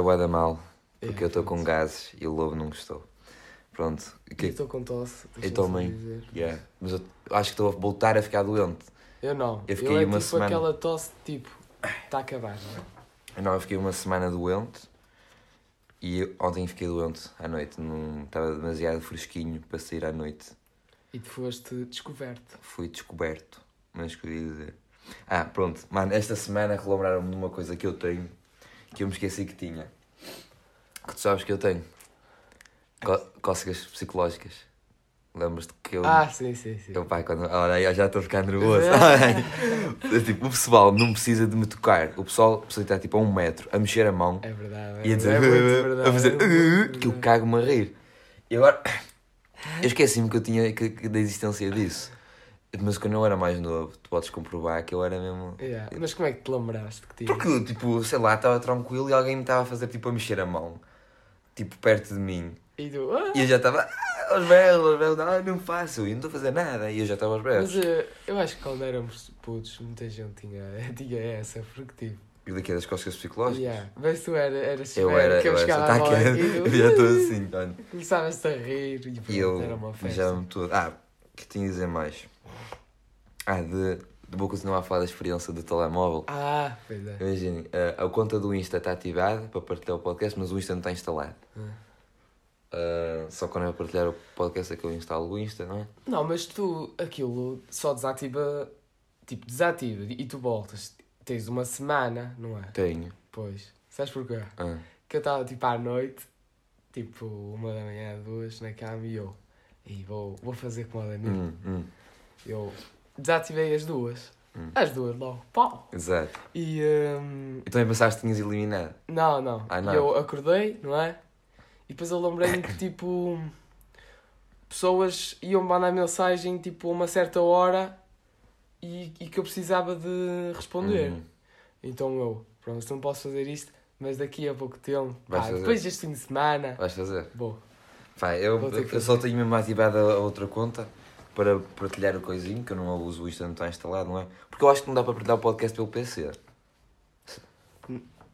cheira bué da mal, porque É, eu estou com gases e o lobo não gostou. Pronto, o Eu que estou com tosse. Eu também. Yeah. Mas eu acho que estou a voltar a ficar doente. Eu não. Eu Eu, fiquei é uma tipo semana- aquela tosse tipo. Está a acabar, não é? Não, eu fiquei uma semana doente e ontem fiquei doente à noite. Não estava demasiado fresquinho para sair à noite. E tu foste descoberto. Fui descoberto. Mas que eu ia dizer. Ah, pronto. Mano, esta semana relembraram-me de uma coisa que eu tenho que eu me esqueci que tinha. Que tu sabes que eu tenho. Co cócegas psicológicas. Lembras-te que eu. Ah, sim, sim, sim. Eu, pá, quando... Olha, aí eu já estou a ficar nervoso. Tipo, o pessoal não precisa de me tocar. O pessoal precisa estar tipo a um metro, a mexer a mão É verdade. e a É, dizer. é verdade. a fazer. é que eu cago-me a rir. E agora. Eu esqueci-me que eu tinha que, que- da existência disso. Mas quando eu era mais novo, tu podes comprovar que eu era mesmo. Yeah. Mas como é que te lembraste que tinha? Porque, tipo, sei lá, estava tranquilo e alguém me estava a fazer tipo a mexer a mão. Tipo, perto de mim. E tu, ah, E eu já estava. "Ah, Aos berros, aos berros, ah, não faço, e não estou a fazer nada. E eu já estava aos berros. Mas eh, eu acho que quando éramos putos, muita gente tinha, tinha essa, porque tipo. E daqui das cócegas psicológicas? Yeah. Mas tu era, eras Eu era, que eu eu era, chegava tá à bola aqui, e eu já estou assim, olha. Começavas-te a rir e E eu era uma festa. já me todo. Ah, o que tinha a dizer mais? Ah, de, de vou continuar a falar da experiência do telemóvel. Ah, pois é. Imaginem, a, a conta do Insta está ativada para partilhar o podcast, mas o Insta não está instalado. Ah. Ah, só quando eu partilhar o podcast é que eu instalo o Insta, não é? Não, mas tu aquilo só desativa, tipo, desativa e tu voltas. Tens uma semana, não é? Tenho. Pois. Sabes porquê? Ah, Que eu estava tipo à noite, tipo uma da manhã, duas, na cama e eu. E vou, vou fazer como a Danilo. hum, hum, Eu desativei as duas. Hum. As duas logo. Pau! exato. E. hum, E também pensaste que tinhas eliminado. não, não. Ah, não. Eu acordei, não é? E depois eu lembrei-me que tipo. Pessoas iam mandar mensagem tipo a uma certa hora e, e que eu precisava de responder. Hum. Então eu, pronto, não posso fazer isto, mas daqui a pouco tempo, pá, depois deste fim de semana, Vais fazer? vou. Pá, eu, eu só tenho mesmo ativada a outra conta para partilhar o coisinho, que eu não uso o Insta, não está instalado, não é? Porque eu acho que não dá para partilhar o podcast pelo PC.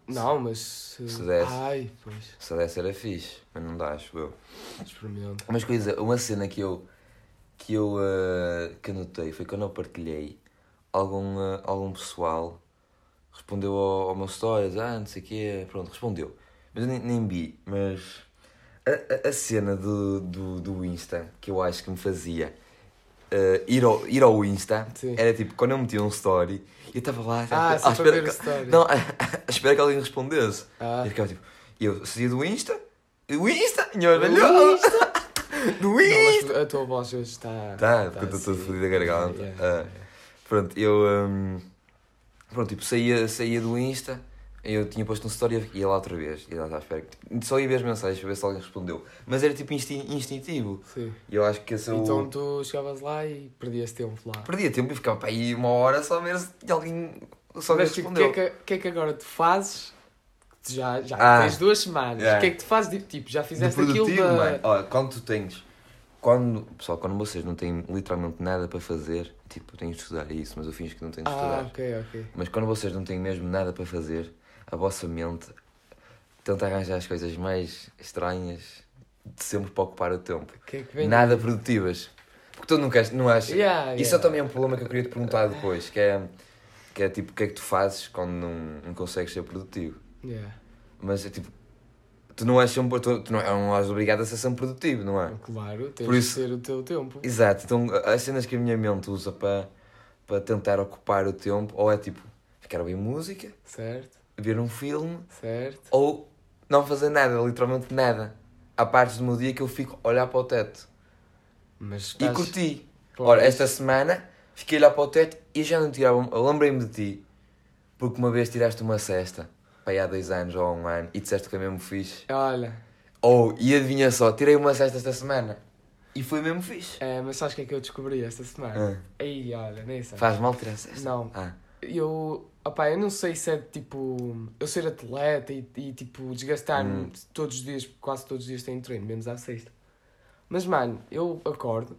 Não, mas. Se... Se desse. Ai, pois, Se desse era fixe, mas não dá, acho eu. experimento. Mas coisa, uma cena que eu que eu eh, que anotei foi quando eu partilhei algum, eh, algum pessoal respondeu ao, ao meu stories, ah, não sei o quê, pronto, respondeu. Mas eu nem, nem vi, mas a, a, a cena do, do, do Insta que eu acho que me fazia eh, ir, ao, ir ao Insta Sim. era tipo, quando eu metia um story, eu estava lá Ah, à só para espera o que, story. não, à espera que alguém respondesse. Ah, E eu ficava tipo, eu saía do Insta, o Insta, e eu Do do não, Insta. mas a tua voz hoje está. Tá, porque eu estou assim. fodido a garganta. Yeah, Ah. yeah. Pronto, eu, hum, pronto, tipo, saía, saía do Insta, eu tinha posto um story e ia lá outra vez, ia lá à espera, tipo, só ia ver as mensagens para ver se alguém respondeu, mas era tipo instin instintivo, Sim. e eu acho que esse é o... Então tu chegavas lá e perdias tempo lá. Perdia tempo e ficava para aí uma hora só a ver se alguém, só Mas tipo, o que, é que, que é que agora tu fazes? Já já Ah. tens duas semanas. Yeah. O que é que tu fazes? Tipo, já fizeste aquilo da. Olha, quando tu tens. Quando, pessoal, quando vocês não têm literalmente nada para fazer, tipo, eu tenho de estudar isso, mas eu finjo que não tenho de Ah, estudar. ok, ok. Mas quando vocês não têm mesmo nada para fazer, a vossa mente tenta arranjar as coisas mais estranhas de sempre para ocupar o tempo. Que é que vem? Nada produtivas. Porque tu não queres, não achas. Yeah, Isso é yeah. também um problema que eu queria te perguntar depois, que é, que é tipo, o que é que tu fazes quando não, não consegues ser produtivo? Yeah. Mas é tipo, tu não és sempre, tu, tu não, não és obrigado a ser sempre produtivo, não é? Claro, tens Por isso- de ter o teu tempo. Exato, então as cenas que a minha mente usa para, para tentar ocupar o tempo, ou é tipo, ficar a ouvir música, Certo, ver um filme, certo. ou não fazer nada, literalmente nada. Há partes do meu dia que eu fico a olhar para o teto Mas e estás... curti. Pois. Ora, esta semana fiquei a olhar para o teto e já não tirava. Eu lembrei-me de ti, porque uma vez tiraste uma cesta, para aí há dois anos ou há um ano, e disseste que foi mesmo fixe. Olha, Ou, e adivinha só, tirei uma cesta esta semana e foi mesmo fixe. é, mas sabes o que é que eu descobri esta semana? Ah, Aí, olha, nem sei. faz mal tirar cesta? Não. Ah, Eu, opá, eu não sei se é tipo eu ser atleta e, e tipo desgastar-me Hum. todos os dias, quase todos os dias tenho treino, menos à sexta. Mas mano, eu acordo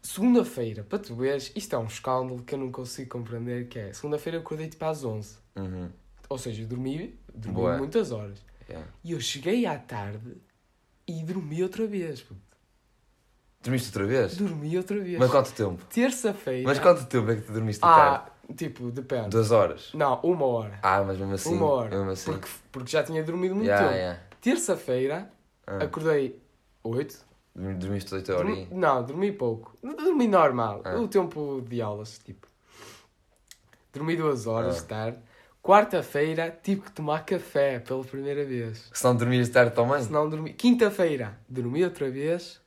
segunda-feira, para tu veres, isto é um escândalo que eu não consigo compreender que é. Segunda-feira eu acordei tipo às 11. uhum. Ou seja, eu dormi, dormi Boa. muitas horas. Yeah. E eu cheguei à tarde e dormi outra vez. puto. Dormiste outra vez? Dormi outra vez. Mas quanto tempo? Terça-feira. Mas quanto tempo é que tu dormiste tarde? Ah, tipo, depende. Duas horas? Não, uma hora. Ah, mas mesmo assim. uma hora. Mesmo assim. Porque, porque já tinha dormido muito Yeah, tempo. yeah. Terça-feira, Ah, acordei 8. dormi- Dormiste 8 horas Dormi- Não, dormi pouco. Dormi normal. Ah. O tempo de aulas, tipo. Dormi duas horas Ah. de tarde. Quarta-feira, tive que tomar café pela primeira vez. Se não dormias tarde também? Se não dormi. Quinta-feira, dormi outra vez,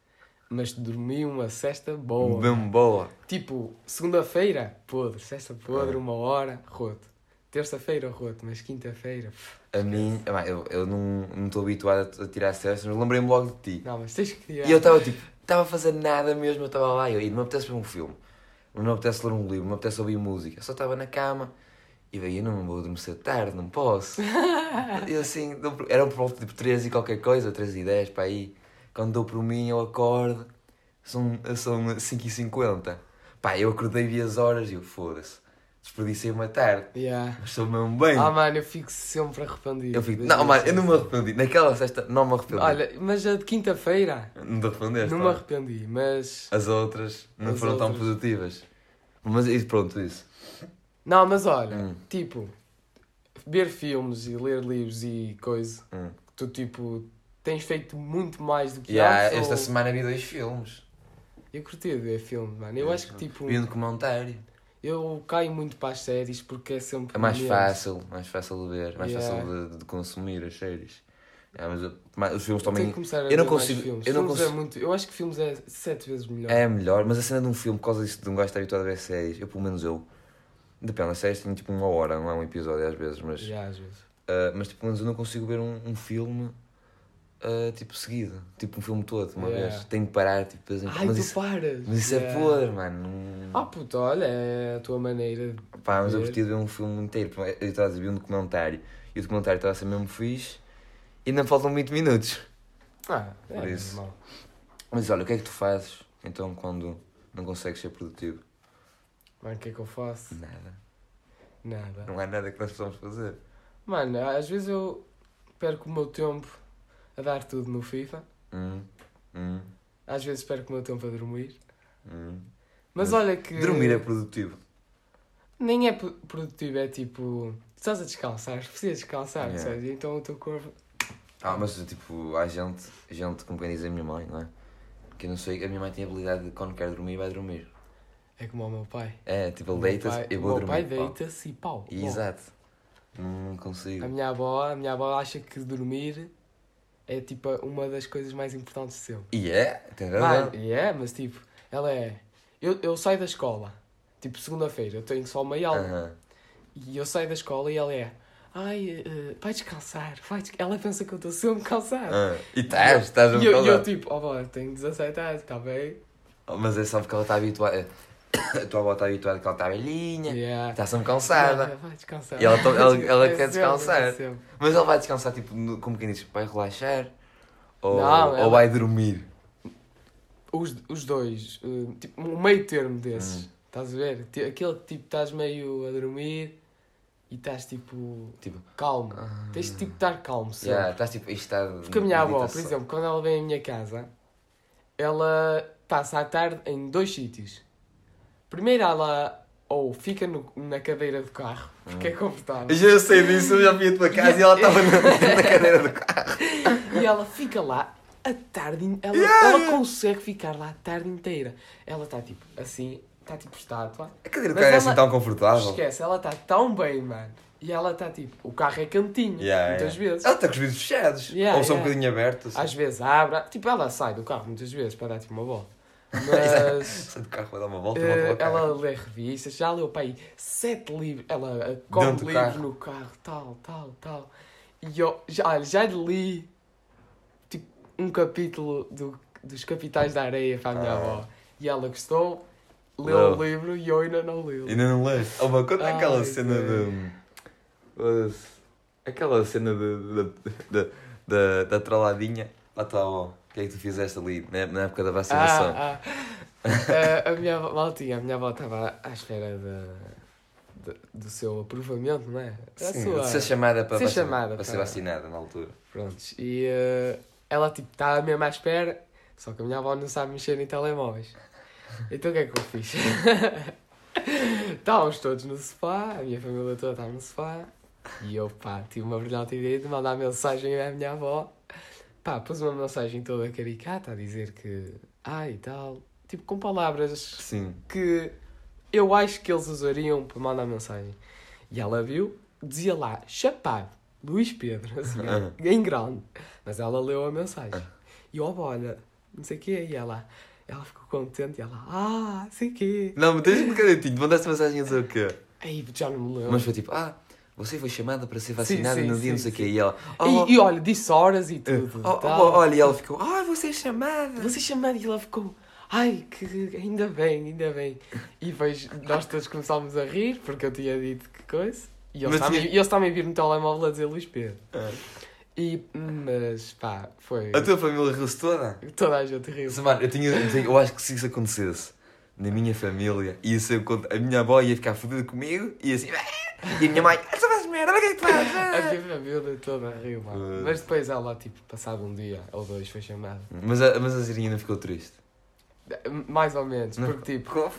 mas dormi uma cesta boa. Mesmo boa. Tipo, segunda-feira, podre. Sexta podre, Ah. uma hora, roto. Terça-feira, roto. Mas quinta-feira. A mim, eu, eu não não estou habituado a, tirar cestas, mas lembrei-me logo de ti. Não, mas tens que tirar. E eu estava tipo, estava a fazer nada mesmo, eu estava lá, e eu, e não me apetece ver um filme, não me apetece ler um livro, não me apetece ouvir música, eu só estava na cama e veio, eu não vou adormecer tarde, não posso. e eu assim, era por volta tipo 13 e qualquer coisa, 13 e 10 para aí, quando dou por mim eu acordo, são, são 5 e 50 Pá, eu acordei vi as horas e eu, foda-se, desperdicei uma tarde, Yeah. mas estou mesmo bem. Ah, mano, eu fico sempre arrependido. eu fico, não, mano, eu não me arrependi, naquela sexta não me arrependi. Olha, mas a de quinta-feira, não te arrependeste? não me arrependi, mas. As outras não As foram tão outras. produtivas. Mas isso, pronto, isso. Não, mas olha, Hum. tipo, ver filmes e ler livros e coisa, Hum. tu, tipo, tens feito muito mais do que Yeah, antes. esta ou- semana vi dois filmes. Eu curti ver filmes, mano. Eu acho que, tipo, Vi um documentário. eu caio muito para as séries porque é sempre. É mais menos. fácil, mais fácil de ver, mais Yeah. fácil de, de consumir as séries. Yeah, mas mas os filmes Eu também que começar a eu não consigo- filmes. eu não filmes consigo- é muito. Eu acho que filmes é sete vezes melhor. é melhor, mas a cena de um filme, por causa disso de um gajo estar habituado a ver séries, eu pelo menos eu. Depende, as séries têm tipo uma hora, não é um episódio às vezes, mas, Já, às vezes. ah, mas tipo, pelo menos eu não consigo ver um, um filme ah, tipo seguido, tipo um filme todo, uma Yeah. vez. Tenho que parar, tipo, de em Ai, mas tu isso, paras! mas isso é Yeah. podre, mano. Ah, puto, olha, é a tua maneira. de- Pá, mas eu ver. curti de ver um filme inteiro. Eu estava a ver um documentário e o documentário estava a ser mesmo fixe e ainda faltam 20 minutos. Ah, é Por isso. normal. Mas olha, o que é que tu fazes então quando não consegues ser produtivo? Mano, o que é que eu faço? Nada. Nada. Não há nada que nós possamos fazer. Mano, às vezes eu perco o meu tempo a dar tudo no FIFA. Hum, hum, Às vezes perco o meu tempo a dormir. hum. Mas, Mas olha que. Dormir é produtivo. Nem é pro- produtivo, é tipo. Estás a descansar, precisas descansar, Yeah. sabes? Então o teu corpo. Ah, mas tipo, há gente, gente como quem diz a minha mãe, não é? Que eu não sei, a minha mãe tem a habilidade de quando quer dormir, vai dormir. É como o meu pai. É, tipo, O ele meu deita-se, pai- eu o vou meu dormir. pai pau. deita-se e pau. Exato. Não, não consigo. A minha avó, a minha avó acha que dormir é tipo uma das coisas mais importantes de sempre. E é, tem razão. E é, mas tipo, ela é. Eu, eu saio da escola, tipo segunda-feira, eu tenho só uma aula. Aham. E eu saio da escola e ela é. Ai, eh, vai descansar, vai desca-" Ela pensa que eu estou sempre cansado. Ah, E estás, estás a E eu, e eu causar. tipo, ó oh, eu tenho 17 anos, está bem? Mas é só porque ela está habituada. A tua avó está habituada que ela está velhinha, Yeah. está sempre cansada. Yeah. E ela ela- ela É quer sempre, descansar. é. Mas ela vai descansar, tipo, no- como quem diz, vai relaxar? Ou, Não, ou ela- vai dormir? Os, os dois, eh, tipo, um meio termo desses. Hum. Estás a ver? Aquele que tipo estás meio a dormir e estás tipo Tipo, calmo. ah, Tens de tipo estar calmo sempre. yeah, estás tipo, isto está. Porque a minha avó, por exemplo, quando ela vem à minha casa, ela passa a tarde em dois sítios. Primeiro ela ou fica no- na cadeira do carro, porque é confortável. Eu já sei disso, eu já vi a tua casa e ela estava na, na cadeira do carro. E ela fica lá a tarde ela, Yeah, ela yeah. consegue ficar lá a tarde inteira. Ela está tipo assim, está tipo estátua. A cadeira do carro é assim tão confortável. Esquece, ela está tão bem, mano. E ela está tipo, o carro é cantinho, Yeah, muitas vezes. Ela está com os vidros fechados. Ou são um bocadinho abertos. Às vezes abre, tipo, ela sai do carro muitas vezes para dar tipo uma bola. Mas Sai do carro, vai dar uma volta, eh, volta ela lê revistas, já leu para aí sete livros, ela eh, come livros carro. no carro, tal, tal, tal. E eu já, já li tipo um capítulo do, dos Capitais da Areia para a minha Ah. avó. E ela gostou, leu o livro e eu ainda não li. Ainda não lês? Oh, mas conta Ai, aquela cena de. Aquela cena de, de, de- da, da trolladinha. Lá está, ó. O que é que tu fizeste ali na, na época da vacinação? Ah, ah. Eh, a minha avó, maltinha, a minha avó estava à espera de, de- do seu aprovamento, não é? Sim, sua- de ser chamada para, ser chamada para ser para- vacinada na altura. Prontos. E eh, ela, tipo, estava mesmo à espera, só que a minha avó não sabe mexer em telemóveis. Então o que é que eu fiz? Estávamos todos no sofá, a minha família toda estava no sofá, e eu, pá, tive uma brilhante ideia de mandar mensagem à minha avó. Pá, pus uma mensagem toda caricata a dizer que, ai e tal, tipo, com palavras Sim. que eu acho que eles usariam para mandar mensagem. E ela viu, dizia lá, chapado, Luís Pedro, assim, Ah. em grande. Mas ela leu a mensagem. E eu, olha, não sei o quê, e ela, ela ficou contente, e ela, ah, sei o quê. Não, mas tens um bocadinho, mandaste mensagem a dizer o quê? Aí, já não me lembro. Mas foi tipo, ah, você foi chamada para ser vacinada sim, no dia sim, não sei o quê. sim. E ela, E, e olha, disse horas e tudo. oh, oh, tal. olha, e ela ficou, ah, você é chamada. Você chamando e ela ficou. Ai, que ainda bem, ainda bem. E depois nós todos começámos a rir, porque eu tinha dito que coisa. E eles, Mas também, eles também viram no telemóvel a dizer Luís Pedro. Ah. E, mas pá, foi. A tua família riu-se toda? Toda a gente riu. Mano, eu, tinha, eu, tinha- eu acho que se isso acontecesse na minha família, ia ser, o cont- a minha avó ia ficar fodida comigo e assim, "Ah!" e a minha mãe, essa faz merda, o que é que tu fazes? A Ah!" minha família toda riu, mano. Mas depois ela, tipo, passado um dia ou dois, foi chamada. Mas a, mas a Zirinha não ficou triste. Mais ou menos, Não. porque tipo.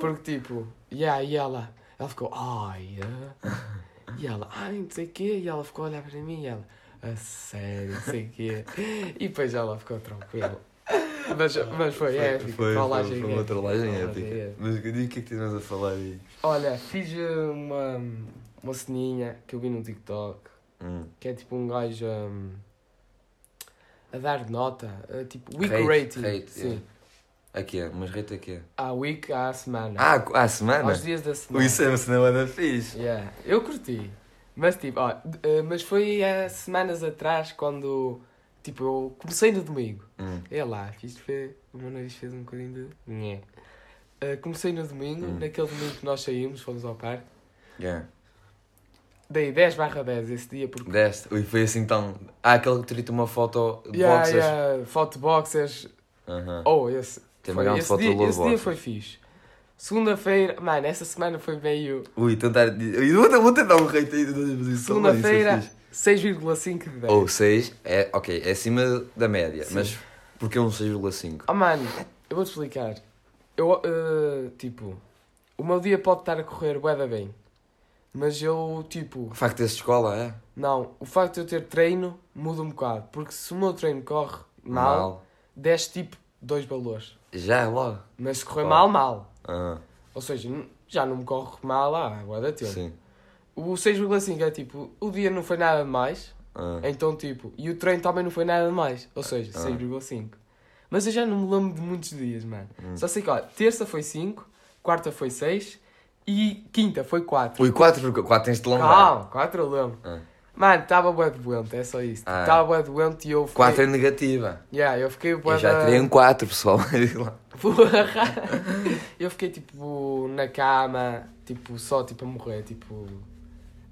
Porque tipo, yeah, e ela, ela ficou, ai, ah." e ela, ai, não sei o quê, e ela ficou a olhar para mim e ela, a sério, não sei o quê, e depois ela ficou tranquila. Mas, mas foi épico, Foi, foi, trollagem foi uma épica, trollagem trollagem épica. Mas o que é que tens a falar aí? Olha, fiz uh, uma, uma ceninha que eu vi no TikTok, Hum. que é tipo um gajo um, a dar nota, uh, tipo week Rate, rating, rate, sim, yeah. Aqui é, mas rate aqui é. à week, à semana, Ah, à semana? aos dias da semana. Ui, Isso é uma cena da fixe. Yeah, eu curti. Mas tipo, ó, eh, mas foi há semanas atrás quando tipo eu comecei no domingo. Hum. É lá, fiz fe... o meu nariz fez um bocadinho de. Nhé. Eh, comecei no domingo, Hum. naquele domingo que nós saímos, fomos ao parque. Yeah. Dei 10 barra 10 esse dia porque. Deste. Ui, foi assim tão. Ah, aquele que tirou uma foto de Yeah, boxers. yeah, foto boxers. Aham. Oh, esse. Tem foi- esse foto dia, esse dia Boxers. foi fixe. Segunda-feira, mano, essa semana foi meio. Ui, tentar. Ui, vou, tentar um rate aí. de- Segunda-feira, é. 6,5 de 10. Ou 6, é, ok, é acima da média. Sim. Mas porque é um 6,5? Oh mano, eu vou-te explicar. Eu, eh, tipo, o meu dia pode estar a correr bué da bem. Mas eu, tipo, O facto de teres escola, é? não, o facto de eu ter treino muda um bocado. Porque se o meu treino corre mal, desce tipo dois valores. Já, logo. Mas se correr Oh. mal, mal. Ah, Ou seja, já não me corre mal há bué da tempo. sim. O 6,5 é tipo, o dia não foi nada de mais. Ah, Então, tipo, e o treino também não foi nada de mais. Ou seja, Ah. 6,5. Mas eu já não me lembro de muitos dias, mano. Hum. Só sei que, ó, terça foi 5, quarta foi 6 e quinta foi 4. Ui, 4, 4 tens de lembrar. Calma, 4 eu lembro. Ah. Mano, estava bué doente, é só isso. Ah. Estava bué doente e eu fiquei... 4 é negativa. Yeah, eu fiquei bué Eu já tirei um 4, pessoal. Porra. eu fiquei, tipo, na cama, tipo, só, tipo, a morrer, tipo...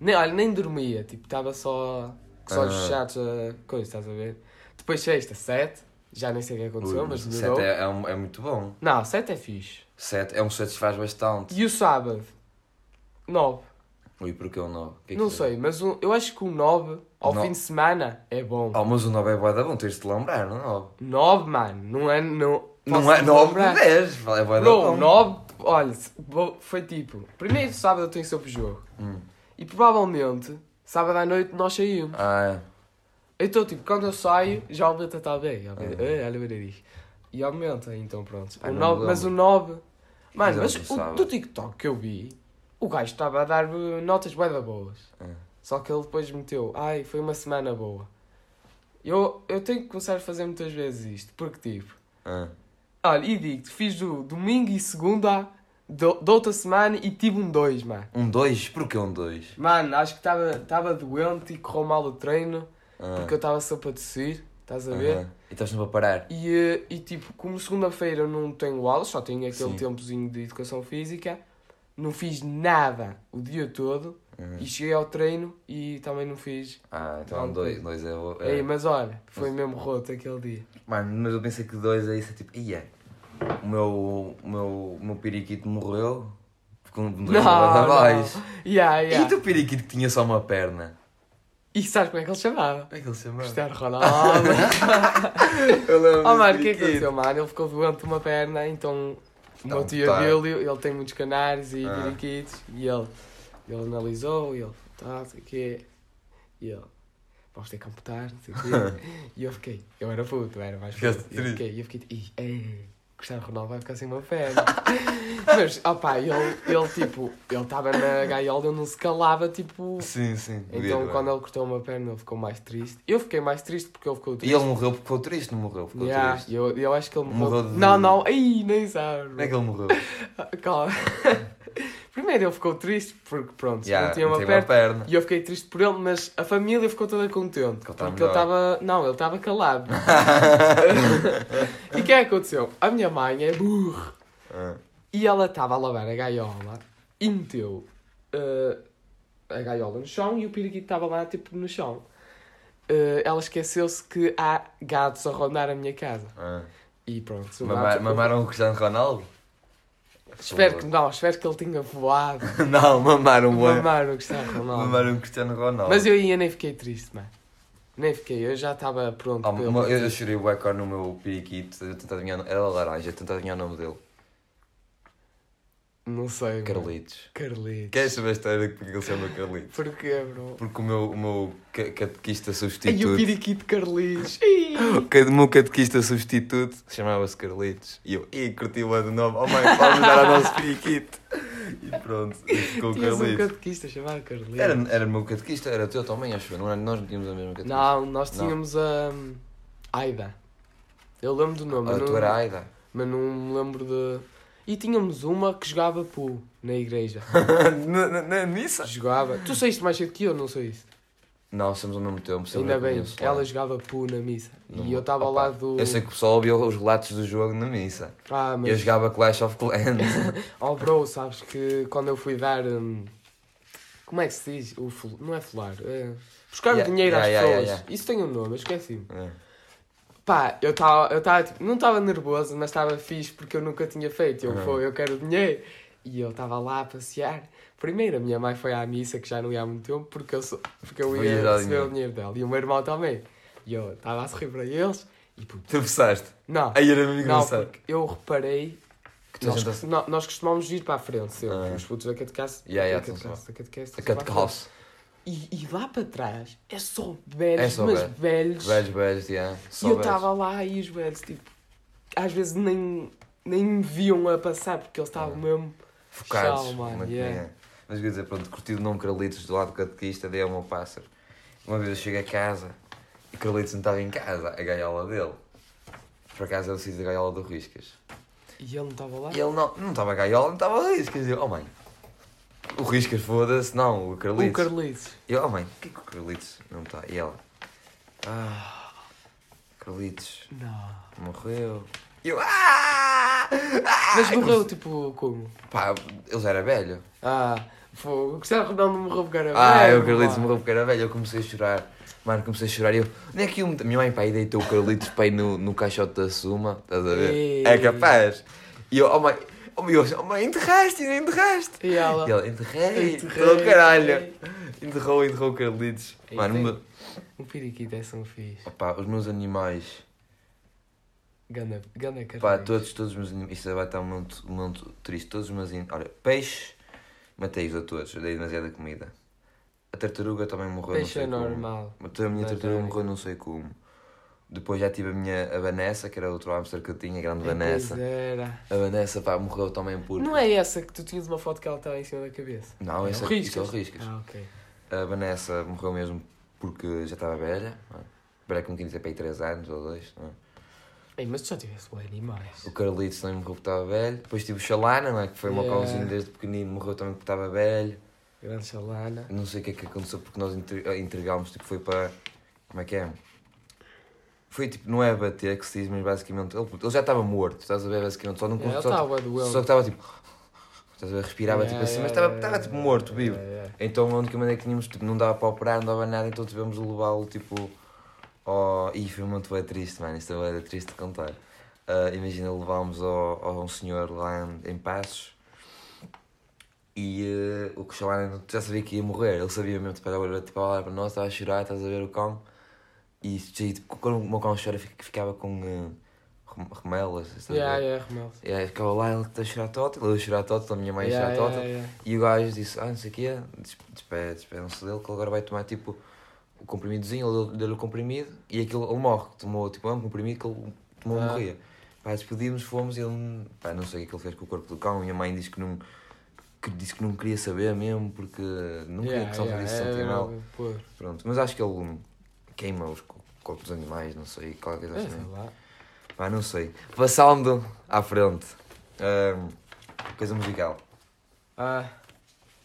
Nem, olha, nem dormia, tipo, estava só... Só Ah. chatos a coisa, estás a ver? Depois sexta, 7, já nem sei o que aconteceu, mas melhorou. 7 é, é, um- é muito bom. Não, 7 é fixe. 7 é um satisfaz bastante. E o sábado? 9. Ui, porque é um 9? Que é que Não é? sei, mas um- eu acho que o 9 ao Nove. fim de semana é bom. Oh, mas o 9 é bué da bom, tens de te lembrar, não é 9? 9, mano, não é. Não, Não é 9 de 10, é bué da Bro, bom. 9, olha, se- bo- foi tipo. Primeiro sábado eu tenho sempre jogo. Hum. E provavelmente, sábado à noite nós saímos. Ah, Então, tipo, quando eu saio, já aumenta está bem. Ah. Olha, olha o nariz. E aumenta, então pronto. Ah, O nove- mas o lembro. 9. Mano, mas no o, sábado. do TikTok que eu vi, o gajo estava a dar notas bué da boas. Ah. Só que ele depois meteu, ai, foi uma semana boa. Eu, eu tenho que começar a fazer muitas vezes isto, porque tipo, ah. olha, e digo-te, fiz do domingo e segunda do, da outra semana e tive um 2, mano. Um 2? Porquê um 2? Mano, acho que estava doente e correu mal o treino, Ah. porque eu estava sempre a tossir, estás a ver? Aham. E estás sempre a parar. E, eh, e tipo, como segunda-feira não tenho aulas, só tenho aquele Sim. tempozinho de educação física, não fiz nada o dia todo Uhum. e cheguei ao treino e também não fiz. Ah, então um 2. 2 é, o- Ei, é. mas olha, foi mesmo roto aquele dia. Mano, mas eu pensei que 2 é isso, é tipo, ia. O meu, o meu, o meu periquito morreu. Um Não, dois não, não. baixo. Yeah, yeah. E do periquito que tinha só uma perna? E sabes como é que ele chamava? Como é que ele se chamava? Cristiano Ronaldo. Eu lembro oh, mano, o que é que aconteceu, mano? Ele ficou doente de uma perna, então o meu Não, tio tá. Abílio, ele tem muitos canários e Ah. periquitos, e ele, ele analisou, e ele, tá, sei o quê, e ele, vamos ter que amputar, não sei o quê, e eu fiquei, eu era puto, eu era mais puto, e eu fiquei, e eu fiquei, "Ih, ei, Cristiano Ronaldo vai ficar sem uma perna. Mas, opá, ele, ele tipo, ele estava na gaiola, ele não se calava, tipo... Sim, sim. Então, quando ele cortou uma perna, ele ficou mais triste. Eu fiquei mais triste porque ele ficou E triste. ele morreu porque ficou triste, não morreu? Ficou Yeah, triste. eu, eu acho que ele morreu. Morreu de- Não, não, ai, nem sabes. Como é que ele morreu? Calma. Primeiro ele ficou triste porque, pronto, Yeah, não tinha uma tem perna. perna. E eu fiquei triste por ele, mas a família ficou toda contente. Ele porque ele estava. Não, ele estava calado. e o que é que aconteceu? A minha mãe é burra. Ah. E ela estava a lavar a gaiola e meteu eh, a gaiola no chão e o periquito estava lá, tipo, no chão. Eh, ela esqueceu-se que há gatos a rondar a minha casa. Ah. E pronto. o Mama- gato- Mamaram o Cristiano Ronaldo? Espero que não, espero que ele tenha voado. Não, mamaram o Mamaram o Cristiano Ronaldo. Mamaram o Cristiano Ronaldo. Mas eu ainda nem fiquei triste, mano. Nem fiquei, eu já estava pronto Ah, eu, eu chorei o ecor no meu periquito, eu adivinhar, era laranja, eu adivinhar o nome dele. Não sei. mano. Carlitos. Carlitos. Queres saber a história de porque ele se chama Carlitos? Porquê, bro? Porque o meu, o meu ca- catequista Ai, o substituto. periquito Carlitos. O meu catequista substituto chamava-se Carlitos. E eu, ih, curti o do nome. Oh mãe, vamos dar ao nosso periquito. E pronto, e ficou o Tinhas um Carlitos. catequista chamado Carlitos. Era, era o meu catequista, era o teu também, acho eu. Não nós não tínhamos a mesma catequista. Não, nós Não. tínhamos a. Aida. Eu lembro do nome, Ah, tu não, era a Aida. mas não me lembro de. E tínhamos uma que jogava pu na igreja. na, na, na missa? Jogava. Tu saíste mais cedo que eu, não saíste? Não, somos ao mesmo tempo. Ainda bem, conheço ela jogava pu na missa. Não- E eu estava ao lado do. Eu sei que o pessoal ouvia os relatos do jogo na missa. Ah, Eu mas. jogava Clash of Clans. Oh, bro, sabes que quando eu fui dar. hum, Como é que se diz? O Não é falar. É... Buscar Yeah, dinheiro às yeah, yeah, pessoas. yeah, Isso tem um nome, eu esqueci-me. Pá, eu estava, eu estava tipo, não estava nervoso, mas estava fixe porque eu nunca tinha feito. Eu, Uhum. eu quero dinheiro. E eu estava lá a passear. Primeiro, a minha mãe foi à missa, que já não ia há muito tempo, porque eu, sou, porque eu ia receber dinheiro. o dinheiro dela. E o meu irmão também. E eu estava a sorrir para eles. E puto, Tropeçaste. não, Aí era muito não, engraçado. porque eu reparei. Que Nós, nós costumamos ir para a frente sempre, Ah. os putos da catequese. Yeah, yeah, da da catequese, E, e lá para trás é só velhos, É só mas velho. velhos. Velhos, velhos, yeah. E Só eu velhos. estava lá e os velhos, tipo, às vezes nem, nem me viam a passar porque eles estavam Ah. mesmo. focados. Tchau, mano, yeah. yeah. Mas quer dizer, pronto, curti o nome Carlitos do lado do catequista, dei ao meu pássaro. Uma vez eu chego a casa e Carlitos não estava em casa, a gaiola dele. Por acaso ele se diz a gaiola do Riscas. E ele não estava lá? E ele não não estava a gaiola, não estava a Riscas. E eu, oh mãe, o Riscas foda-se, não, o Carlitos. O Carlitos. E eu, oh mãe, porquê que o Carlitos não está? E ela, ah, Carlitos Não. morreu. E eu, ah! ah! Mas morreu, tipo, como? Pá, ele já era velho. Ah, foi. O Cristiano Ronaldo morreu porque era Ah, velho, o Carlitos morreu porque era velho. Eu comecei a chorar. Mano, comecei a chorar. E eu, nem é que eu. Minha mãe, pá, aí deitou o Carlitos para ir no, no caixote da Suma. Estás a ver? Ei. É capaz. E eu, oh mãe, oh eu, oh, mãe enterraste, enterraste. E ela? E ela, enterrei. Caralho. Enterrou, enterrou o Carlitos. Mano, tem- Um periquito é são fixe. opá, os meus animais. Ganda, ganda caralho. Pá, todos, todos os meus animais. Isto vai estar muito, muito triste. Todos os meus animais. Olha, peixe, matei-os a todos. Dei demasiada comida. A tartaruga também morreu. Peixe não é sei como. normal. Matou a minha tartaruga morreu não sei como. Depois já tive a minha a Vanessa, que era outro hamster que eu tinha, a grande Ai, Vanessa. era. A Vanessa pá, morreu também por. Não é essa que tu tinhas uma foto que ela estava em cima da cabeça? Não, É essa o aqui são Riscas. riscas. Ah, ok. A Vanessa morreu mesmo porque já estava velha. não é? Velha como tinha dizer para aí 3 anos ou 2. Não é? Ei, mas tu já tiveste bem animais. O Carlitos também morreu porque estava velho. Depois tive o Xalana, não é? que foi uma Yeah. cãozinho desde pequenino, morreu também porque estava velho. Grande Chalana. Eu Não sei o que é que aconteceu porque nós eh, entregámos, tipo, foi para. Como é que é? Foi tipo, não é bater que se diz, mas basicamente. Ele, ele já estava morto, estás a ver? Basicamente, só não É, ele só, estava só que estava tipo. Estás a ver? Respirava Yeah, tipo assim, mas yeah, estava, yeah, tipo morto, vivo. Então a única maneira que tínhamos, tipo, não dava para operar, não dava nada, então tivemos de levá-lo tipo. Ao... Ih, foi muito bem triste, mano. Isto é triste de contar. Ah, imagina, levámos ao, ao um senhor lá em, em Passos E eh, o Chalana já sabia que ia morrer, ele sabia mesmo, tipo, agora tipo, para nós, estava a chorar, estás a ver o cão. E quando o meu cão chora, fica- ficava com rem- remelas. Yeah, yeah, Remel. E aí ficava lá, ele está a chorar toto, ele a chorar toto, a minha mãe a Yeah, chorar yeah, yeah. E o gajo disse, ah, não sei o quê, des- despede- despedem-se dele, que ele agora vai tomar tipo o comprimidozinho, ele deu- deu-lhe o comprimido e aquilo ele morre, tomou tipo um comprimido que ele tomou e Ah. morria. Pá, despedimos, fomos e ele, pá, não sei o que é que ele fez com o corpo do cão, minha mãe disse que não, que disse que não queria saber mesmo, porque não queria Yeah, que só yeah, isso é, sentir mal. pô, Pronto, mas acho que ele queima os co- corpos dos animais, não sei, qualquer coisa é, assim. lá. Pá, não sei. Passando à frente, Ahm, coisa musical, Ah,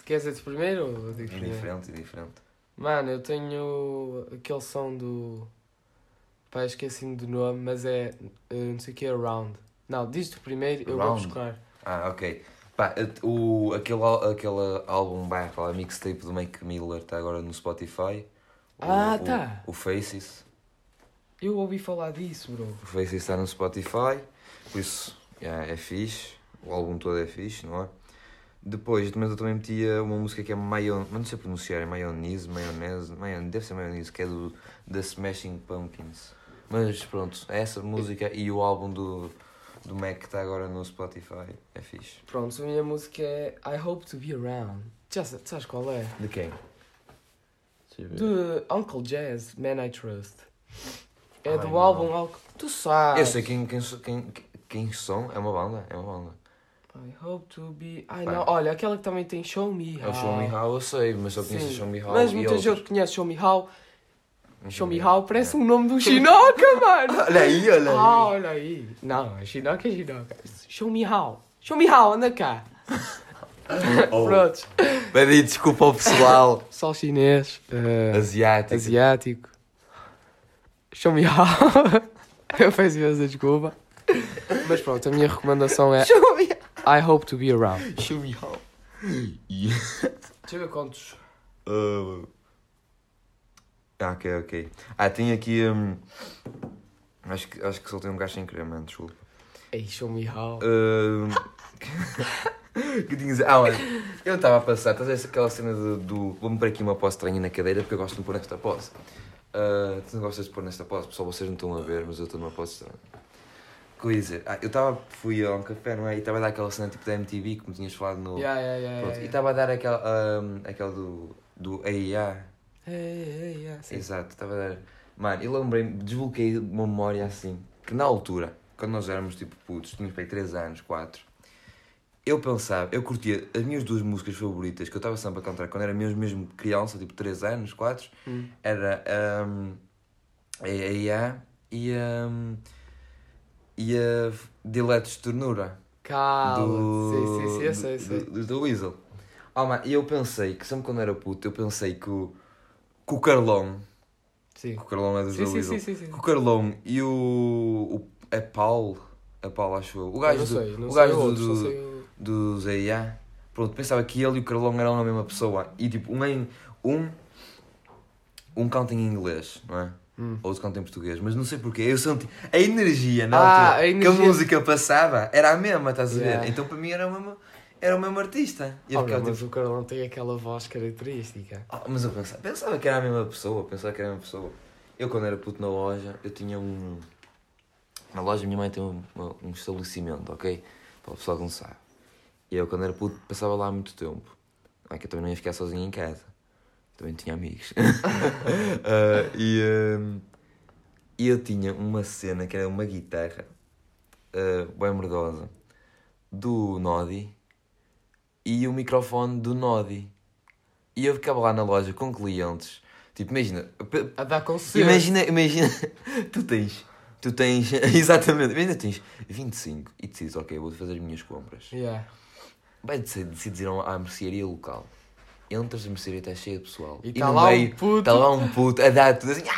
queres dizer primeiro ou digo primeiro? indiferente, indiferente. Mano, eu tenho aquele som do. Pá, esqueci-me do nome, mas é. eh, não sei o que é Around. Não, diz-te primeiro, eu vou Around? buscar. Ah, ok. Pá, o, aquele, aquele álbum barra, mixtape do Make Miller está agora no Spotify. O- Ah, o- tá. O Faces. Eu ouvi falar disso, bro. O Faces está no Spotify, por isso yeah, é fixe. O álbum todo é fixe, não é? Depois, também eu também metia uma música que é Mayon... Mas não sei pronunciar, é Mayonnaise, Maionese... Mayon... Deve ser Mayonnaise, que é do The Smashing Pumpkins. Mas pronto, é essa música e o álbum do, do Mac que está agora no Spotify é fixe. Pronto, a minha música é I Hope to Be Around. Já sa- sabes qual é? De quem? Eu. Do Uncle Jazz, Man I Trust. É Ai, do não. álbum Uncle. Tu sabes. Eu sei quem, quem, quem, quem são, é uma banda, é uma banda. I hope to be. Ai não, olha, aquela que também tem Show Me É How. o Show Me How, eu sei, mas só conheço Sim. Show Me How Mas muita outros. gente conhece Show Me How. Não Show. Me How parece um nome do Chinoca, mano. Olha aí, olha aí. Ah, olha aí. Não, é Chinoca é Chinoca. Show Me How. Show Me How, anda cá. Oh. Prontos. Pedi desculpa ao pessoal Sol chinês. eh, asiático. asiático. Show Me How. Eu peço imensa desculpa. Mas pronto, a minha recomendação é Show Me I Hope to Be Around. Show Me How. Deixa eu ver quantos. Uh, Ah, ok, ok. Ah, tem aqui. hum, acho, que, acho que soltei um gajo sem querer, mano, desculpa. Ei, Show Me How. Hum, que tinha Ah, olha, eu estava a passar, estás a ver aquela cena do. do Vou-me pôr aqui uma pose estranha na cadeira porque eu gosto de me pôr nesta pose. Ah, tu não gostas de pôr nesta pose? Pessoal, vocês não estão a ver, mas eu estou numa pose estranha. Que eu ia dizer? Ah, eu estava. Fui a um café, não é? E estava a dar aquela cena tipo da MTV, como tinhas falado no. Yeah, yeah, yeah, Pronto, e estava a dar aquela, hum, aquela do, do AIA. Ei, ei, yeah, sim. Exato, estava a dar. Mano, eu lembrei-me, desbloqueei uma memória assim, que na altura, quando nós éramos tipo putos, tínhamos para aí 3 anos, 4, eu pensava, eu curtia as minhas duas músicas favoritas que eu estava sempre a cantar quando era mesmo, mesmo criança, tipo 3 anos, 4, Hum. era um, a IA e a. E a Diletos de Ternura Calma. do, Sim, sim, sim, eu sei, do, sei. do, do Weasel. Oh, mano, e eu pensei que sempre quando era puto, eu pensei que o, que o Carlão, Sim. que o Carlão é dos Sim, do sim, Weasel, sim, sim, que o Carlão e o, o é Paulo, é Paulo acho eu, o gajo, Eu do, não sei, não o sei gajo do, outros, do, do ZIA, pronto, pensava que ele e o Carlão eram a mesma pessoa e tipo, um, em- um, um canta em inglês, não é? Hum. Outro canta em português, mas não sei porquê, eu senti a energia na Ah, altura a que a energia. música passava era a mesma, estás a ver? Então para mim era o mesmo, era o mesmo artista. E eu Olha, ficava mas tipo, o Carlão tem aquela voz característica. "Ah, mas eu pensava, pensava que era a mesma pessoa, pensava que era a mesma pessoa. Eu quando era puto na loja, eu tinha um. Na loja minha mãe tem um, um estabelecimento, ok? Para o pessoal que não sabe. E eu quando era puto passava lá muito tempo. Ah, que eu também não ia ficar sozinho em casa. Também tinha amigos. Ah, e, ah, eu tinha uma cena que era uma guitarra uh, bem merdosa do Nodi e o microfone do Nodi. E eu ficava lá na loja com clientes. Tipo, imagina, A dar conselho. imagina, imagina, tu tens, tu tens, exatamente, imagina tens 25 e decides, ok, vou fazer as minhas compras. Yeah. Decidir, decides ir à mercearia local. Entras, a mercearia está cheia de pessoal. E tá no lá um meio puto. Está lá um puto a dar tudo assim. A,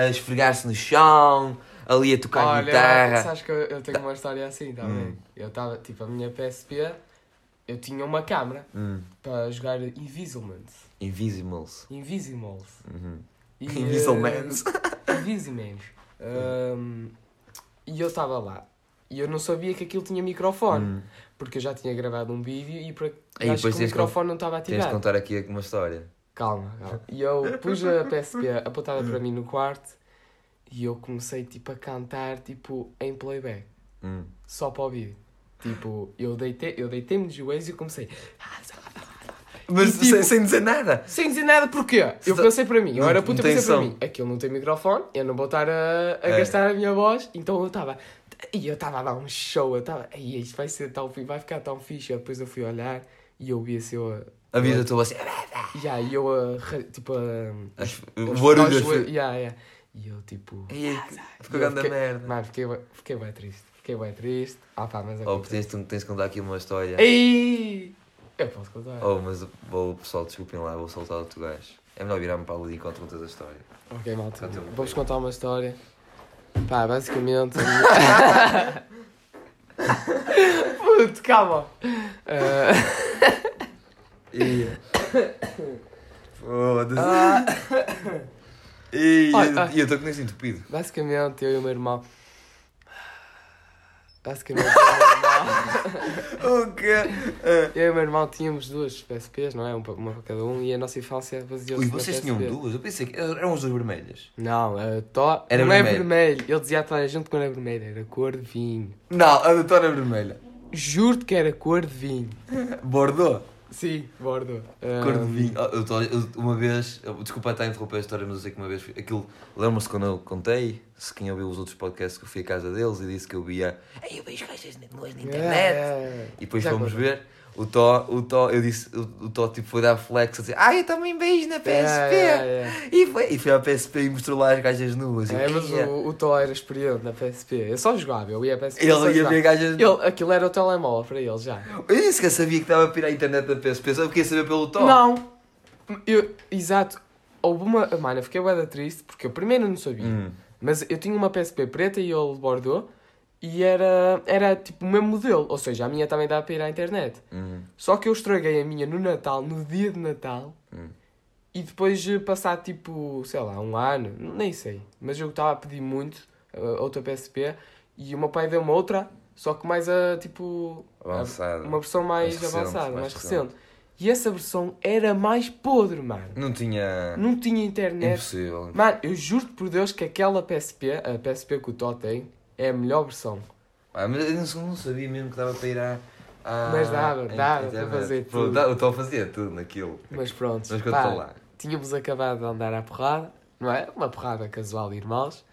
a- a esfregar-se no chão, ali a tocar Olha, guitarra. sabes que eu, eu tenho uma história assim também. Hum. Eu estava, tipo, a minha PSP, eu tinha uma câmera Hum, para jogar Invisimals. Invisimals. Invisimals. Uhum. Invisimals. eh, Invisimals. Um, e eu estava lá. E eu não sabia que aquilo tinha microfone. Hum. Porque eu já tinha gravado um vídeo e para acho que depois o microfone não estava Tens de ativado. contar aqui uma história. Calma, calma. E eu pus a PSP apontada para mim no quarto e eu comecei tipo a cantar tipo em playback. Hum. Só para ouvir. Tipo, eu deitei, eu deitei-me de joelhos e comecei. Mas E, tipo, sem, sem dizer nada. Sem dizer nada porquê? Eu pensei para mim, eu era puta, tem pensei para mim. Aquilo não tem microfone, eu não vou estar a, a É. gastar a minha voz, então eu estava. E eu estava a dar um show, eu estava. "Ei, Isto vai ser tão fixe, vai ficar tão fixe. Depois eu fui olhar e eu vi assim, eu. A vida tua assim. E aí eu a. ra- Tipo a. As- O barulho. assim. yeah, yeah. E eu tipo. Ficou E eu grande fiquei- merda. Mano, fiquei, fiquei bem triste. Fiquei bem triste. Ah pá, mas Oh, acontece. tens, tens de contar aqui uma história. Ei! Eu posso contar. Oh, mas vou, pessoal, desculpem lá, vou soltar outro gajo. É melhor virar-me para ali enquanto contas a história. Ok, malta. Vamos contar uma história. Pá, basicamente. Puto, calma. Ah, E... Foda-se. ah, E ai. e eu estou com isso entupido. basicamente, eu e o meu irmão. Basicamente, eu e o meu irmão. O quê? Eu e o meu irmão tínhamos duas PSPs, não é? Um Uma para cada um. E a nossa infância baseou-se Ui, na vocês tinham duas? Eu pensei que eram as duas vermelhas. Não, a to... Era não é vermelho. vermelho. Ele dizia a toda a gente que não era vermelho, era cor de vinho. Não, a da Tora é vermelha. Juro-te que era cor de vinho. Bordeaux. Sim, bordo. Cor de vinho. Ah, eu tô- eu- uma vez, eu- desculpa estar a interromper a história, mas eu sei que uma vez, aquilo, lembram-se quando eu contei, se quem ouviu os outros podcasts que eu fui à casa deles e disse que eu via, ei, eu vejo gajas nuas na internet. É, E depois Já fomos ver, o Tó, o Tó, eu disse, o, o Tó tipo foi dar flex a dizer, ah, eu também beijo na PSP. É, é, E, foi, e foi à PSP e mostrou lá as gajas nuas. é. Eu, É, mas "Ia." o, o Tó era experiente na PSP. Eu só jogava, eu ia à PSP. Ele ia ver gajas Ele, aquilo era o telemóvel para ele já. Eu nem sequer sabia que estava a pirar a internet da PSP, só queria saber pelo Tó. Não! Eu, exato. Houve uma. Mano, eu fiquei bem triste porque eu primeiro não sabia. Hum. Mas eu tinha uma PSP preta e ele de Bordeaux e era, era tipo o mesmo modelo. Ou seja, a minha também dava para ir à internet. Hum. Só que eu estraguei a minha no Natal, no dia de Natal. Hum. E depois de passar tipo, sei lá, um ano, nem sei. Mas eu estava a pedir muito uh, outra PSP e o meu pai deu-me outra, só que mais a tipo. Avançada. Uma versão mais, Mais recente, avançada, mais, mais recente. E essa versão era mais podre, mano. Não tinha. Não tinha internet. Impossível. Mano, eu juro por Deus que aquela PSP, a PSP que o Tó tem, é a melhor versão. Ah, mas eu não- não sabia mesmo que dava para ir à. à Mas dava, dava para fazer Pronto, tudo. dá- O Tó fazia tudo naquilo. Mas pronto, Mas pá, conta lá. tínhamos acabado de andar à porrada, não é? Uma porrada casual de irmãos.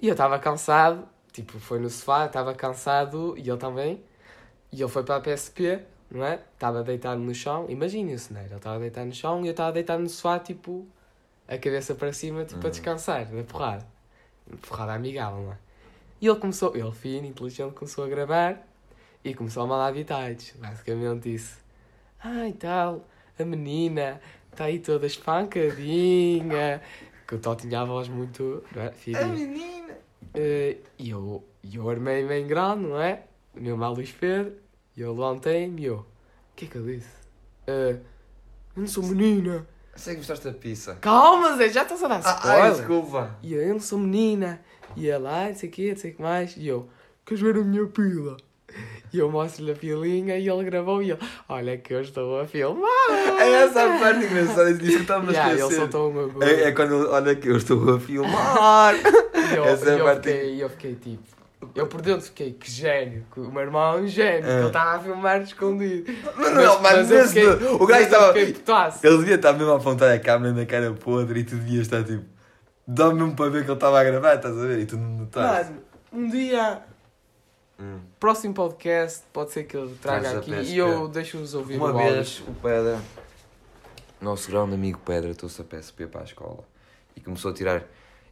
E eu estava cansado, tipo, foi no sofá, estava cansado e ele também. E ele foi para a PSP, não é? Estava deitado no chão, imagine o cenário, ele estava deitado no chão e eu estava deitado no sofá, tipo, a cabeça para cima, tipo, a Uhum. descansar da porrada. Porrada amigável, não é? E ele começou, ele fino, inteligente, começou a gravar e começou a mandar detalhes, basicamente isso. Ah, e tal, a menina está aí toda espancadinha, que o Tó tinha a voz muito, não é? Fininha. menina! Eh, E eu, eu armei-me em grande, não é? O meu mal Luís Pedro, e eu levantei-me e eu, o que é que eu disse? Eh, eu não sou menina. Sei que gostaste da pizza. Calma, Zé, já estás a dar Ah, spoiler. ai, desculpa. E eu, eu não sou menina. E ela, ah, não sei o quê, não sei o que mais. E eu, queres ver a minha pila? E eu mostro-lhe a pilinha e ele gravou e ele, olha que eu estou a filmar. É essa a parte engraçada disso que estava a Yeah, ele esquecer. soltou uma. É, é quando ele- olha que eu estou a filmar. E eu, essa é a eu, parte- fiquei, eu fiquei tipo, eu por dentro fiquei, que gênio, que o meu irmão é um gênio, que É. ele estava a filmar escondido. Não, não, mas, eu esse- fiquei- o gajo mas estava. Ele devia estar mesmo a apontar a câmera na cara podre e tu devias estar tipo. Dá mesmo para ver que ele estava a gravar, estás a ver? E tu não notaste. Mano, um dia, Hum. próximo podcast, pode ser que ele traga Traz aqui e eu deixo-vos ouvir Uma o áudio. vez o Pedra, nosso grande amigo Pedra, trouxe a PSP para a escola e começou a tirar.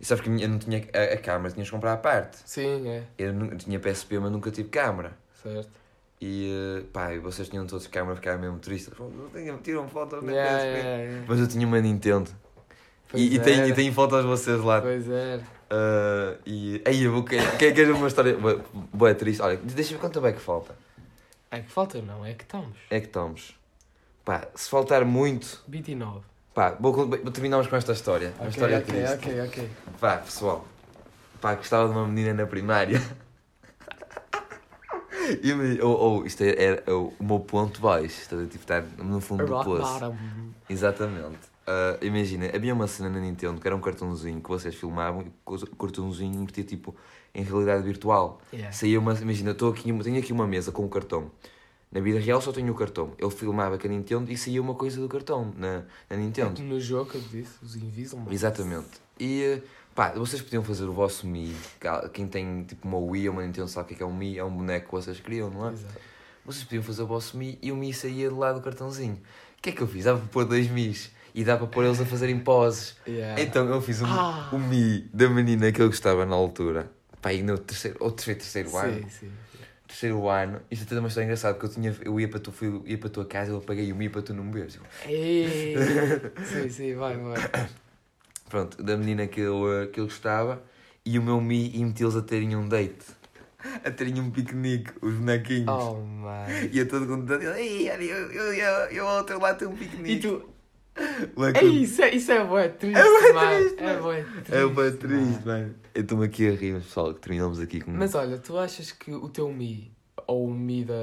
E sabes que eu não tinha a, a câmera, tinhas de comprar à parte. Sim, é, Eu, nu- eu tinha PSP, mas nunca tive câmera. certo. E eh, pá, e vocês tinham todos câmera, ficava mesmo triste. Não tenho- Tiram fotos na Yeah, PSP. yeah, yeah. Mas eu tinha uma Nintendo. E, e, era, e tenho fotos de vocês lá. Pois é. Uh, e aí eu vou querer, quer, queres uma história boa, triste? Olha, deixa-me quanto é que falta. É que falta não, é que estamos. É que estamos. Pá, se faltar muito, 29. pá, vou, vou- terminamos com esta história. Uma Ok, história ok, triste. ok, ok. Pá, pessoal, pá, gostava de uma menina na primária. E me- Ou, ou isto é, é- é o meu ponto baixo, estás a tipo, estar no fundo do poço. Exatamente. Ah, imagina, havia uma cena na Nintendo que era um cartãozinho que vocês filmavam e o cartãozinho metia tipo em realidade virtual. Yeah. Saía uma, imagina, estou aqui, tenho aqui uma mesa com um cartão. Na vida real só tenho o cartão. Ele filmava com a Nintendo e saía uma coisa do cartão na, na Nintendo. No jogo que eu disse, os Invisible. Exatamente. E eh, pá, vocês podiam fazer o vosso Mi. Quem tem tipo uma Wii ou uma Nintendo sabe o que é que é um Mi, é um boneco que vocês criam, não é? Exato. Vocês podiam fazer o vosso Mi e o Mi saía de lá do cartãozinho. O que é que eu fiz? Dava para pôr dois Mis e dava para pôr eles a fazerem poses. Yeah. Então eu fiz um, Ah. um Mi da menina que eu gostava na altura. Pá, e no terceiro, ou terceiro, terceiro ano. Sim, sim. Terceiro ano. Isto é tudo uma história engraçada porque eu, tinha, eu ia, para tu, fui, ia para a tua casa eu apaguei o Mi para tu não me. Eu, Ei. sim, sim, vai, vai. Pronto, da menina que eu, eh, que eu gostava e o meu Mi e meti-los a terem um date. A terem um piquenique, os bonequinhos. Oh, mano. E eu todo contente, eu, eu, eu, eu ao outro lado tenho um piquenique. E tu. Ei, com- isso é, isso é bué triste, É bué mano. triste, É bué triste. É triste, mano. Eu estou-me aqui a rir, mas pessoal, que terminamos aqui com. Mas olha, tu achas que o teu Mi, ou o Mi da,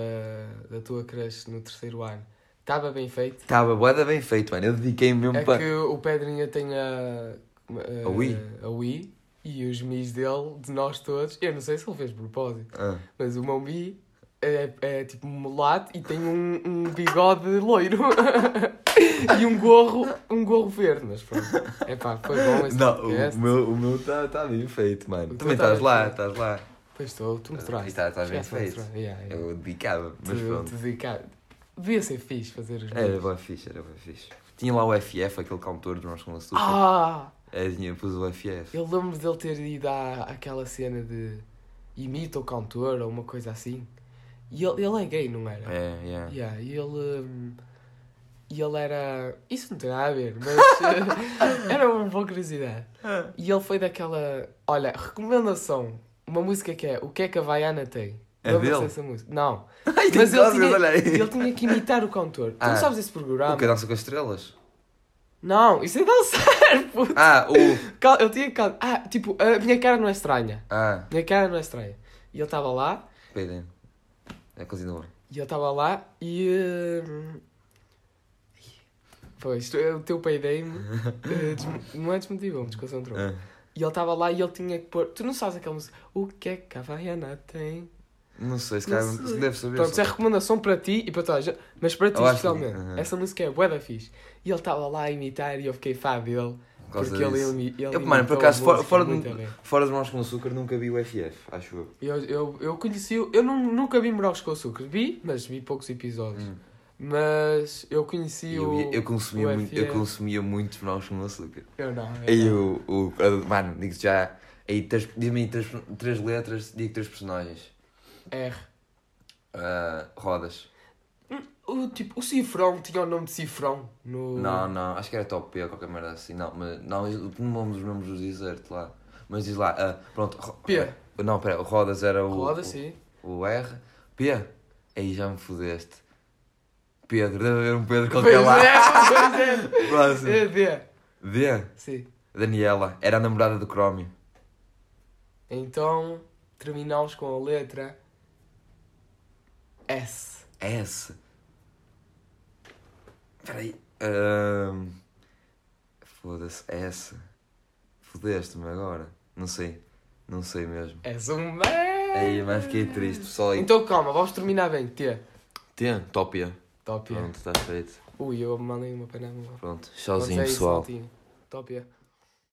da tua crush no terceiro ano, estava bem feito? Estava boada bem feito, mano. Eu dediquei-me mesmo É para. que o Pedrinha tem a, a, A Wii? a Wii e os Mis dele, de nós todos, eu não sei se ele fez de propósito, Ah. mas o meu Mi é, é tipo um mulato e tem um, um bigode loiro e um gorro, um gorro verde, mas pronto. É pá, foi bom esse Não, podcast. o meu o meu está tá bem feito, mano. Também tá estás bem lá, feito. estás lá. Pois estou, tu mostraste. Está tá bem de feito. Yeah, yeah. Eu dedicava, mas Tu- pronto. tu dedicar- Devia ser fixe fazer os Era vídeos. bem fixe, era bem fixe. Tinha lá o FF, aquele cantor dos Nós com Açúcar. Ah! É, tinha, pus o FF. Eu lembro dele ter ido à, àquela cena de imita o cantor ou uma coisa assim. E ele, ele é gay, não era? É, yeah. Yeah, e ele. hum, E ele era. Isso não tem nada a ver, mas. era uma boa curiosidade. E ele foi daquela. Olha, recomendação. Uma música que é O que é que a Vaiana tem? É Lembra-se dele? dessa música? Não. Ai, Mas ele tinha, ele tinha que imitar o cantor. Tu Ah. não sabes esse programa? O que dança com as estrelas? Não, isso é dançar, puto. Ah, o. Ele tinha que. Ah, tipo, a minha cara não é estranha. Ah, Minha cara não é estranha. E ele estava lá, esperem. É, continua. e ele estava lá e. hum, Pois, o teu des- Não é desmotivou-me, desconcentrou. Ah. E ele estava lá e ele tinha que pôr. Tu não sabes aquela música? O que é que a Havaiana tem? Não sei, se Não calhar se deve saber. Pronto, isso é recomendação para ti e para toda a mas para ti que- especialmente. Aham. Essa música é bué da fixe. E ele estava lá a imitar e eu fiquei fã dele. Por Porque ele, ele, ele Eu, mano, por acaso, fora, fora, de- fora Mãos com Açúcar, nunca vi o FF, acho eu. Eu, eu, eu conheci. Eu não, nunca vi Morangos com Açúcar. Vi, mas vi poucos episódios. Hum. Mas eu conheci Eu, o. eu, consumia o muito, eu consumia muito Morangos com Açúcar. Eu não. eu Aí não. o, o. Mano, digo já. Aí, diz-me aí três, três letras, digo três personagens. R. Ah, rodas. O, tipo, o Cifrão tinha o nome de Cifrão. No... Não, não, acho que era top P ou qualquer merda assim. Não, mas não, vamos os nomes dos dizer lá. Mas diz lá, ah, pronto. ro- P. Não, pera, o Rodas era o. Roda, o, sim. O R. P. Aí já me fodeste. Pedro, deve haver um Pedro qualquer lá. Pois é, pois é. Próximo. É, D. D. Sim. Daniela, era a namorada do Crómio. Então, terminamos com a letra S. S. Espera aí. Ahm, Foda-se, S. Fodeste-me agora. Não sei. Não sei mesmo. És um Aí, bem. mas fiquei triste. Pessoal, aí. Então calma, vamos terminar bem. T. Tem, topia. Top. Pronto, está feito. Ui, eu mandei uma pena. Pronto, tchauzinho isso, pessoal. maltinha. Top.